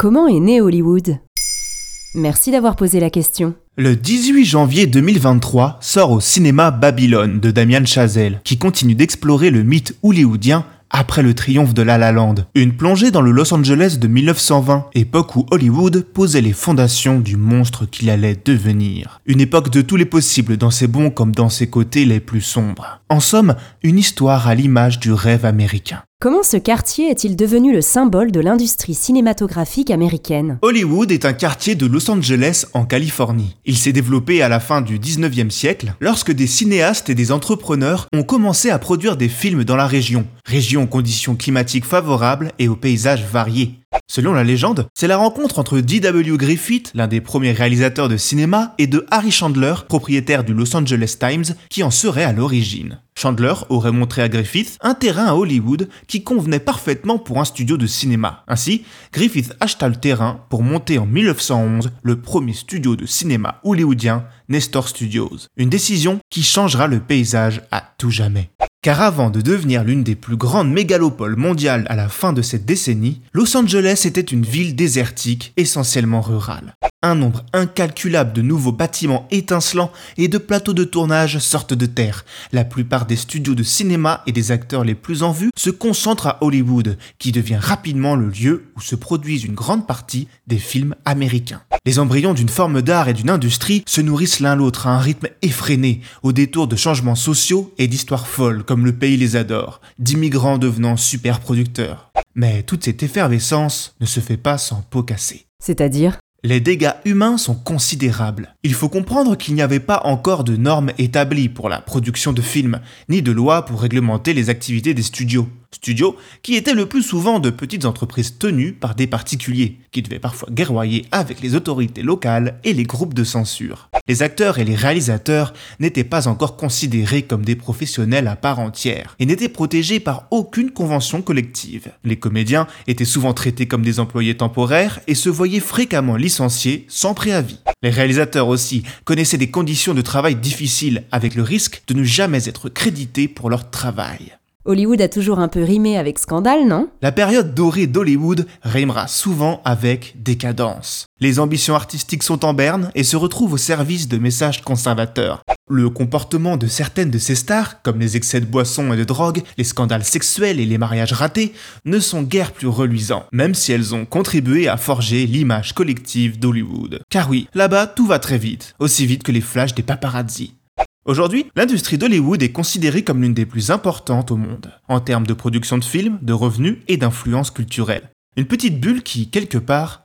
Comment est né Hollywood? Merci d'avoir posé la question. Le 18 janvier 2023 sort au cinéma Babylone de Damien Chazelle, qui continue d'explorer le mythe hollywoodien après le triomphe de La La Land. Une plongée dans le Los Angeles de 1920, époque où Hollywood posait les fondations du monstre qu'il allait devenir. Une époque de tous les possibles dans ses bons comme dans ses côtés les plus sombres. En somme, une histoire à l'image du rêve américain. Comment ce quartier est-il devenu le symbole de l'industrie cinématographique américaine Hollywood est un quartier de Los Angeles en Californie. Il s'est développé à la fin du 19e siècle lorsque des cinéastes et des entrepreneurs ont commencé à produire des films dans la région, région aux conditions climatiques favorables et aux paysages variés. Selon la légende, c'est la rencontre entre D.W. Griffith, l'un des premiers réalisateurs de cinéma, et de Harry Chandler, propriétaire du Los Angeles Times, qui en serait à l'origine. Chandler aurait montré à Griffith un terrain à Hollywood qui convenait parfaitement pour un studio de cinéma. Ainsi, Griffith acheta le terrain pour monter en 1911 le premier studio de cinéma hollywoodien, Nestor Studios. Une décision qui changera le paysage à tout jamais. Car avant de devenir l'une des plus grandes mégalopoles mondiales à la fin de cette décennie, Los Angeles était une ville désertique, essentiellement rurale. Un nombre incalculable de nouveaux bâtiments étincelants et de plateaux de tournage sortent de terre. La plupart des studios de cinéma et des acteurs les plus en vue se concentrent à Hollywood, qui devient rapidement le lieu où se produisent une grande partie des films américains. Les embryons d'une forme d'art et d'une industrie se nourrissent l'un l'autre à un rythme effréné, au détour de changements sociaux et d'histoires folles comme le pays les adore, d'immigrants devenant super producteurs. Mais toute cette effervescence ne se fait pas sans peau cassée. C'est-à-dire? Les dégâts humains sont considérables. Il faut comprendre qu'il n'y avait pas encore de normes établies pour la production de films, ni de lois pour réglementer les activités des studios. Studios qui étaient le plus souvent de petites entreprises tenues par des particuliers, qui devaient parfois guerroyer avec les autorités locales et les groupes de censure. Les acteurs et les réalisateurs n'étaient pas encore considérés comme des professionnels à part entière, et n'étaient protégés par aucune convention collective. Les comédiens étaient souvent traités comme des employés temporaires et se voyaient fréquemment licenciés sans préavis. Aussi connaissaient des conditions de travail difficiles, avec le risque de ne jamais être crédités pour leur travail. Hollywood a toujours un peu rimé avec scandale, non? La période dorée d'Hollywood rimera souvent avec décadence. Les ambitions artistiques sont en berne et se retrouvent au service de messages conservateurs. Le comportement de certaines de ces stars, comme les excès de boissons et de drogue, les scandales sexuels et les mariages ratés, ne sont guère plus reluisants, même si elles ont contribué à forger l'image collective d'Hollywood. Car oui, là-bas tout va très vite, aussi vite que les flashs des paparazzi. Aujourd'hui, l'industrie d'Hollywood est considérée comme l'une des plus importantes au monde, en termes de production de films, de revenus et d'influence culturelle. Une petite bulle qui, quelque part,